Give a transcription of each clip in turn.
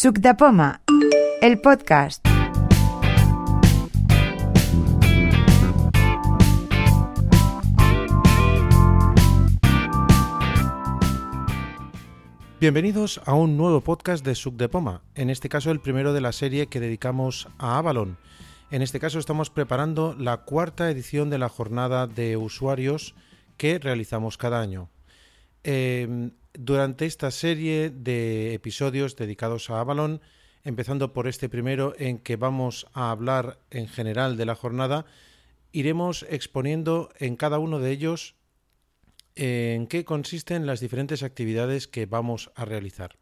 Suc el podcast. Bienvenidos a un nuevo podcast de Suc de Poma, en este caso el primero de la serie que dedicamos a Avalon. En este caso estamos preparando la cuarta edición de la jornada de usuarios que realizamos cada año. Em, durante esta serie de episodios dedicados a Avalon, empezando por este primero en que vamos a hablar en general de la jornada, iremos exponiendo en cada uno de ellos en qué consisten las diferentes actividades que vamos a realizar.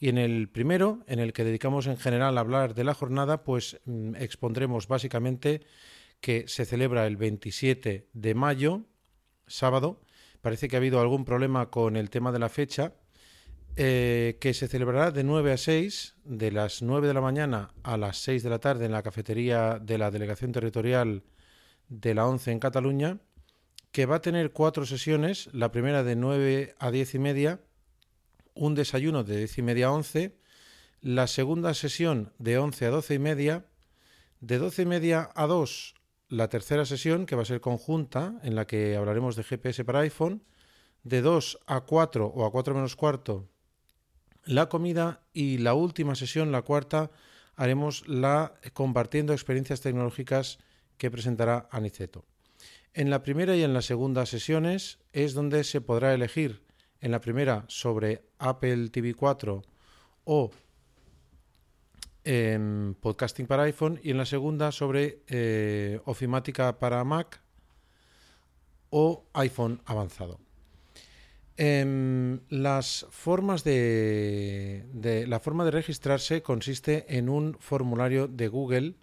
Y en el primero, en el que dedicamos en general a hablar de la jornada, pues mm, expondremos básicamente que se celebra el 27 de mayo, sábado, parece que ha habido algún problema con el tema de la fecha, eh, que se celebrará de 9 a 6, de las 9 de la mañana a las 6 de la tarde en la cafetería de la Delegación Territorial de la ONCE en Cataluña, que va a tener cuatro sesiones, la primera de 9 a 10 y media, un desayuno de 10 y media a 11, la segunda sesión de 11 a 12 y media, de 12 y media a 2 la tercera sesión, que va a ser conjunta, en la que hablaremos de GPS para iPhone, de 2 a 4 o a 4 menos cuarto, la comida y la última sesión, la cuarta, haremos la compartiendo experiencias tecnológicas que presentará Aniceto. En la primera y en la segunda sesiones es donde se podrá elegir en la primera sobre Apple TV 4 o en podcasting para iPhone y en la segunda sobre eh, ofimática para Mac o iPhone avanzado. Em, las formas de, la forma de registrarse consiste en un formulario de Google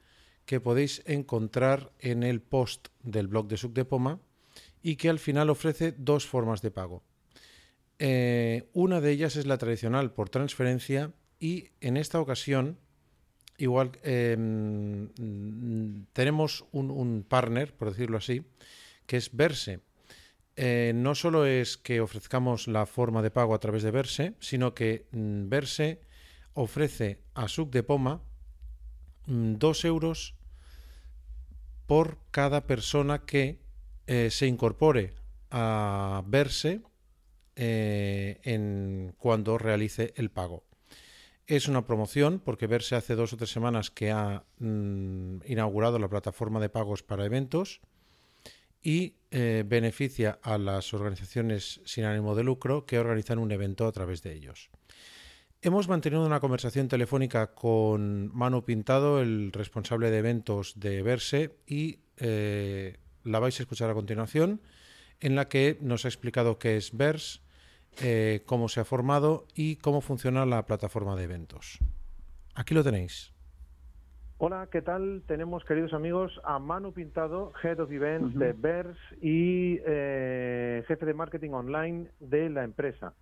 que podéis encontrar en el post del blog de Suc de Poma y que al final ofrece dos formas de pago. Eh, una de ellas es la tradicional por transferencia y en esta ocasión igual em, tenemos un, partner, por decirlo así, que es Verse. Eh, no solo es que ofrezcamos la forma de pago a través de Verse, sino que mm, Verse ofrece a Suc de Poma mm, dos euros por cada persona que eh, se incorpore a Verse eh, cuando realice el pago. Es una promoción porque Verse hace dos o tres semanas que ha mm, inaugurado la plataforma de pagos para eventos y eh, beneficia a las organizaciones sin ánimo de lucro que organizan un evento a través de ellos. Hemos mantenido una conversación telefónica con Manu Pintado, el responsable de eventos de Verse, y eh, la vais a escuchar a continuación, en la que nos ha explicado qué es Verse, eh, cómo se ha formado y cómo funciona la plataforma de eventos. Aquí lo tenéis. Hola, ¿qué tal? Tenemos, queridos amigos, a Manu Pintado, Head of Events de BERS y eh, jefe de marketing online de la empresa.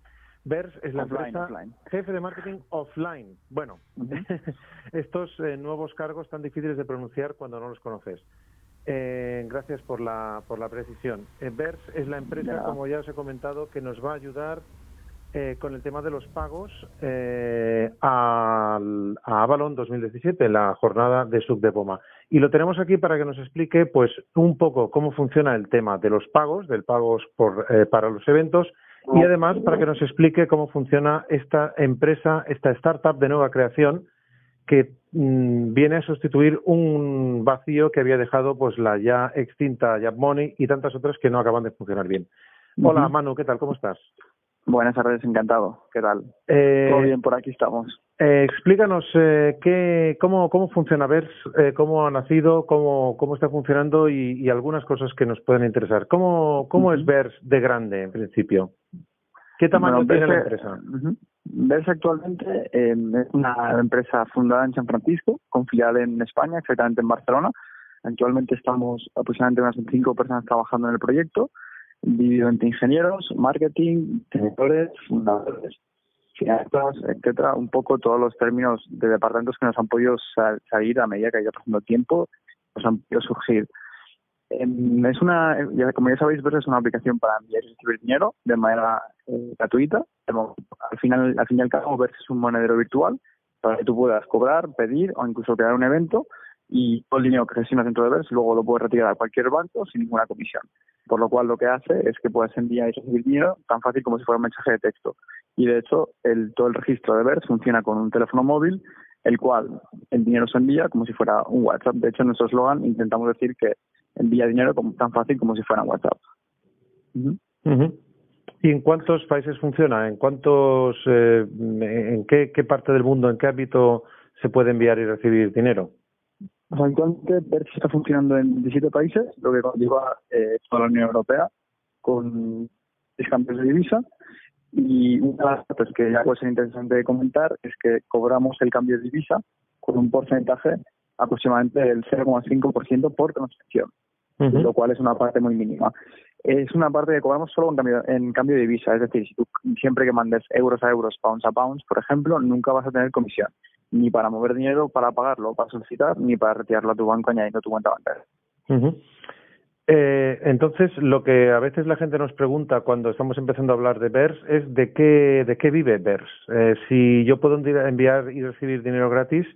BERS es la empresa jefe de marketing offline. Bueno, estos eh, nuevos cargos tan difíciles de pronunciar cuando no los conoces. Eh, gracias por la, por la precisión. Eh, BERS es la empresa, como ya os he comentado, que nos va a ayudar eh, con el tema de los pagos eh, a, a, Avalon 2017, la jornada de Sub de Poma. Y lo tenemos aquí para que nos explique pues un poco cómo funciona el tema de los pagos, del pagos por, eh, para los eventos y además para que nos explique cómo funciona esta empresa, esta startup de nueva creación que mm, viene a sustituir un vacío que había dejado pues la ya extinta Money y tantas otras que no acaban de funcionar bien. Hola Manu, ¿qué tal? ¿Cómo estás? Buenas tardes, encantado. ¿Qué tal? Eh, Todo bien, por aquí estamos. Eh, explícanos eh, qué, cómo, cómo funciona VERS, eh, cómo ha nacido, cómo, cómo está funcionando y, y algunas cosas que nos pueden interesar. ¿Cómo, cómo es VERS de grande en principio? ¿Qué tamaño tiene la empresa? Verse actualmente es una empresa fundada en San Francisco, con filial en España, exactamente en Barcelona. Actualmente estamos aproximadamente unas cinco personas trabajando en el proyecto, dividido entre ingenieros, marketing, directores, fundadores, finanzas, etcétera, un poco todos los términos de departamentos que nos han podido salir a medida que ha ido pasando tiempo, nos han podido surgir. Em, es una, como ya sabéis, es una aplicación para enviar y recibir dinero de manera eh, gratuita. Al final, al fin y al cabo, Verse es un monedero virtual para que tú puedas cobrar, pedir o incluso crear un evento y todo el dinero que gestionas dentro de BERS luego lo puedes retirar a cualquier banco sin ninguna comisión. Por lo cual lo que hace es que puedes enviar y recibir dinero tan fácil como si fuera un mensaje de texto. Y de hecho, el, todo el registro de BERS funciona con un teléfono móvil, el cual el dinero se envía como si fuera un WhatsApp. De hecho, nuestro eslogan intentamos decir que envía dinero como, tan fácil como si fuera un WhatsApp. ¿Y en cuántos países funciona? ¿En cuántos, eh, en qué, qué parte del mundo, en qué ámbito se puede enviar y recibir dinero? Actualmente BERS está funcionando en 17 países, lo que conlleva eh, toda la Unión Europea, con cambios de divisa. Y una de las cosas que ya puede ser interesante comentar es que cobramos el cambio de divisa con un porcentaje aproximadamente del 0,5% por transacción, lo cual es una parte muy mínima. Es una parte que cobramos solo en cambio, en cambio de divisa, es decir, si tú siempre que mandes euros a euros, pounds a pounds, por ejemplo, nunca vas a tener comisión ni para mover dinero para pagarlo, para solicitar, ni para retirarlo a tu banco añadiendo tu cuenta bancaria. eh, entonces, lo que a veces la gente nos pregunta cuando estamos empezando a hablar de BERS es de qué, de qué vive BERS. Eh, si yo puedo enviar y recibir dinero gratis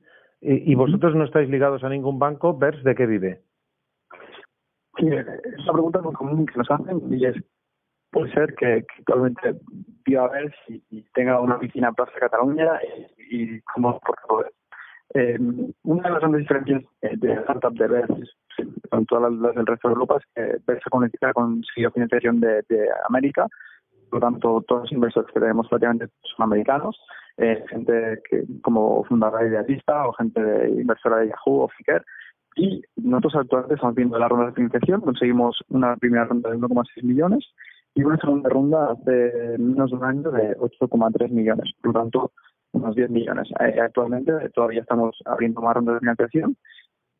y, y vosotros no estáis ligados a ningún banco, ¿BERS de qué vive? Sí, es una pregunta muy común que nos hacen y es puede ser que, actualmente viva a ver si, tenga una oficina en Plaza Cataluña y, como por eh, una de las grandes diferencias eh, de startup de BERS con todas las, del resto de Europa es que BERS se conecta con financiación de, de América. Por lo tanto todos los inversores que tenemos prácticamente son americanos eh, gente que como fundadora idealista o gente de inversora de Yahoo o Flickr y nosotros actualmente estamos viendo la ronda de financiación conseguimos una primera ronda de 1,6 millones y una segunda ronda hace menos de un año de 8,3 millones, por lo tanto, unos 10 millones. Eh, actualmente todavía estamos abriendo más rondas de financiación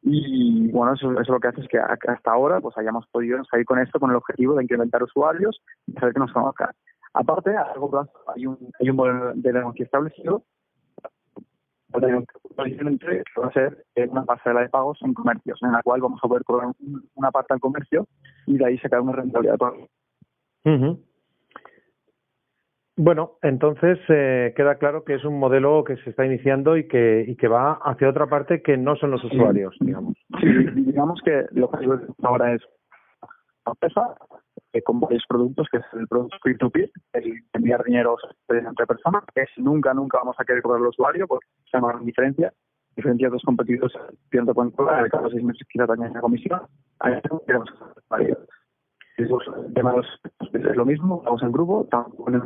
y bueno, eso, eso, lo que hace es que hasta ahora pues hayamos podido salir con esto con el objetivo de incrementar usuarios y hacer que nos conozcan. Aparte, a largo plazo hay un, hay un modelo de negocio establecido que va a ser una pasarela de pagos en comercios, en la cual vamos a poder cobrar una parte al comercio y de ahí sacar una rentabilidad. Bueno, entonces eh, queda claro que es un modelo que se está iniciando y que, y que va hacia otra parte que no son los usuarios, digamos. Sí, digamos que lo que ahora es una empresa eh, con varios productos, que es el producto peer-to-peer, el enviar dinero entre personas, que es nunca, nunca vamos a querer cobrar al usuario porque es una gran diferencia. Diferencia de dos competidores, pierdo con cobrar, cada seis meses quizá también la comisión. Ahí queremos varios es lo mismo, vamos en grupo, tampoco en el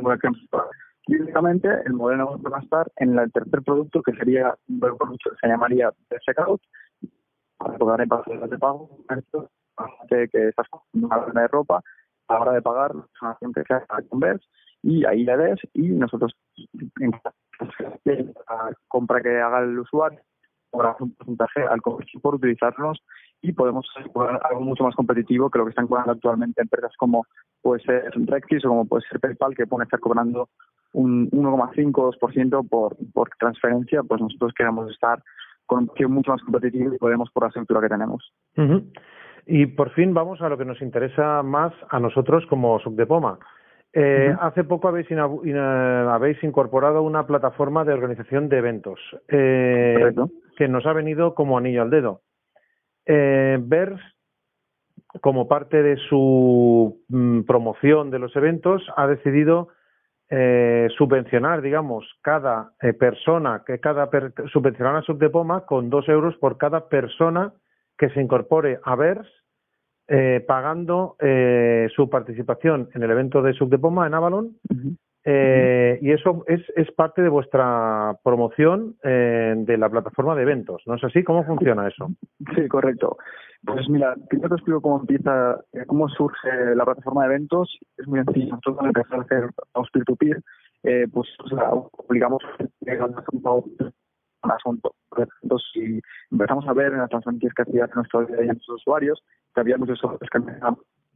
y únicamente el modelo va a estar en el tercer producto que sería un producto que se llamaría de checkout para poder pasar de pago que estás con una de ropa a la hora de pagar son siempre que Converse y ahí le des y nosotros en compra que haga el usuario cobramos un porcentaje al comercio por utilizarlos y podemos cobrar algo mucho más competitivo que lo que están cobrando actualmente empresas como puede ser Rexis o como puede ser PayPal, que pueden estar cobrando un 1,5-2% por, por transferencia, pues nosotros queremos estar con un precio mucho más competitivo y podemos por la estructura que tenemos. Y por fin vamos a lo que nos interesa más a nosotros como Subdepoma. Eh, Hace poco habéis, habéis incorporado una plataforma de organización de eventos eh, que nos ha venido como anillo al dedo. Eh, BERS, como parte de su mm, promoción de los eventos, ha decidido eh, subvencionar, digamos, cada eh, persona, que cada subvencionar a Subdepoma con dos euros por cada persona que se incorpore a BERS eh, pagando eh, su participación en el evento de Subdepoma en Avalon eh, y eso es, es parte de vuestra promoción eh, de la plataforma de eventos, ¿no es así? ¿Cómo funciona eso? Sí, correcto. Pues mira, primero te explico cómo empieza, eh, cómo surge la plataforma de eventos. Es muy sencillo. Nosotros cuando empezamos a hacer los peer-to-peer, eh, pues o sea, obligamos un asunto. Entonces, si empezamos a ver en las transferencias que hacían nuestros, nuestros usuarios, que había muchos usuarios que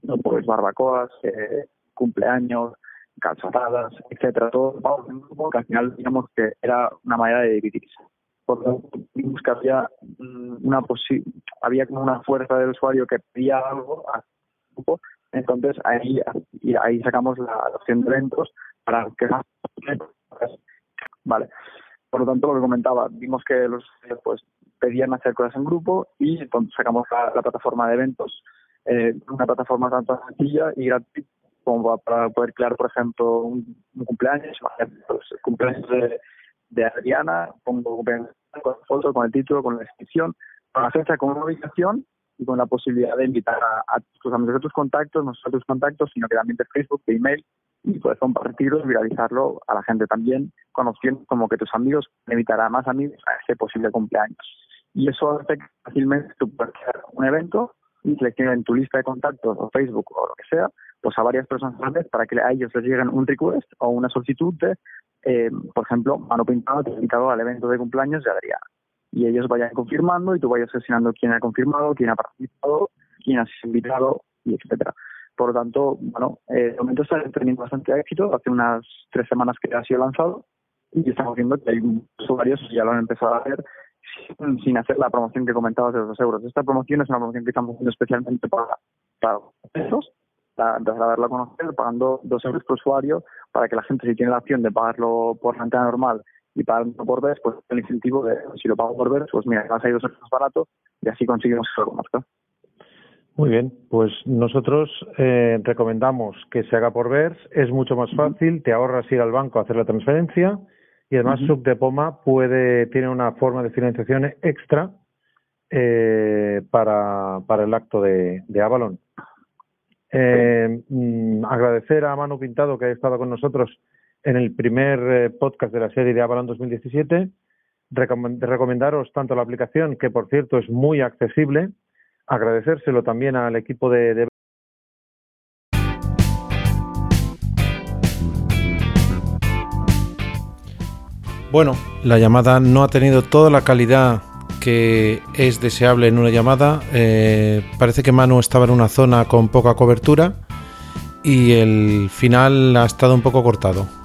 no, pues barbacoas, eh, cumpleaños, calzatadas, etcétera, todo que al final digamos que era una manera de dividirse. Por lo tanto, vimos que había mm, una había como una fuerza del usuario que pedía algo al grupo, entonces ahí ahí sacamos la, opción de eventos para que vale Por lo tanto, lo que comentaba, vimos que los pues pedían hacer cosas en grupo y entonces sacamos la, plataforma de eventos, eh, una plataforma tanto sencilla y gratuita como para poder crear, por ejemplo, un, cumpleaños, pues, cumpleaños de, de Adriana, pongo con el título, con la descripción, con la fecha, con una ubicación y con la posibilidad de invitar a, tus amigos, a tus contactos, no solo a tus contactos, sino que también de Facebook, de email, y puedes compartirlo viralizarlo a la gente también, conociendo como que tus amigos invitarán a más amigos a ese posible cumpleaños. Y eso hace que fácilmente tú puedes crear un evento y seleccionar en tu lista de contactos o Facebook o lo que sea, pues a varias personas a vez para que a ellos les lleguen un request o una solicitud de, eh, por ejemplo, Mano Pintado te invitado al evento de cumpleaños de Adriana. Y ellos vayan confirmando y tú vayas seleccionando quién ha confirmado, quién ha participado, quién ha invitado y etcétera. Por lo tanto, bueno, eh, de momento está teniendo bastante éxito. Hace unas tres semanas que ha sido lanzado y estamos viendo que hay usuarios que ya lo han empezado a hacer sin, hacer la promoción que comentabas de los dos euros. Esta promoción es una promoción que estamos haciendo especialmente para, para pesos, para empezar a darlo a conocer, pagando dos euros por usuario, para que la gente, si tiene la opción de pagarlo por la antena normal y pagarlo por ver, pues el incentivo de si lo pago por ver, pues mira, va a salir dos euros más barato y así conseguimos que lo conozca. Muy bien, pues nosotros eh, recomendamos que se haga por ver, es mucho más fácil, te ahorras ir al banco a hacer la transferencia y además uh de Poma puede, tiene una forma de financiación extra eh, para, para el acto de, de Avalon. Eh, mm, agradecer a Manu Pintado que ha estado con nosotros en el primer eh, podcast de la serie de Avalon 2017. recomendaros tanto la aplicación, que por cierto es muy accesible, agradecérselo también al equipo de Bueno, la llamada no ha tenido toda la calidad que es deseable en una llamada. Eh, parece que Manu estaba en una zona con poca cobertura y el final ha estado un poco cortado.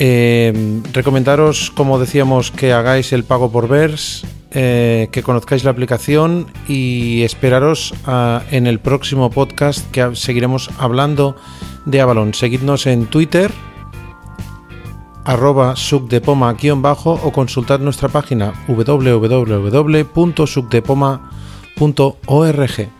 Eh, recomendaros, como decíamos, que hagáis el pago por VERS, eh, que conozcáis la aplicación y esperaros en el próximo podcast que seguiremos hablando de Avalon. Seguidnos en Twitter arroba subdepoma-bajo o consultad nuestra página www.subdepoma.org.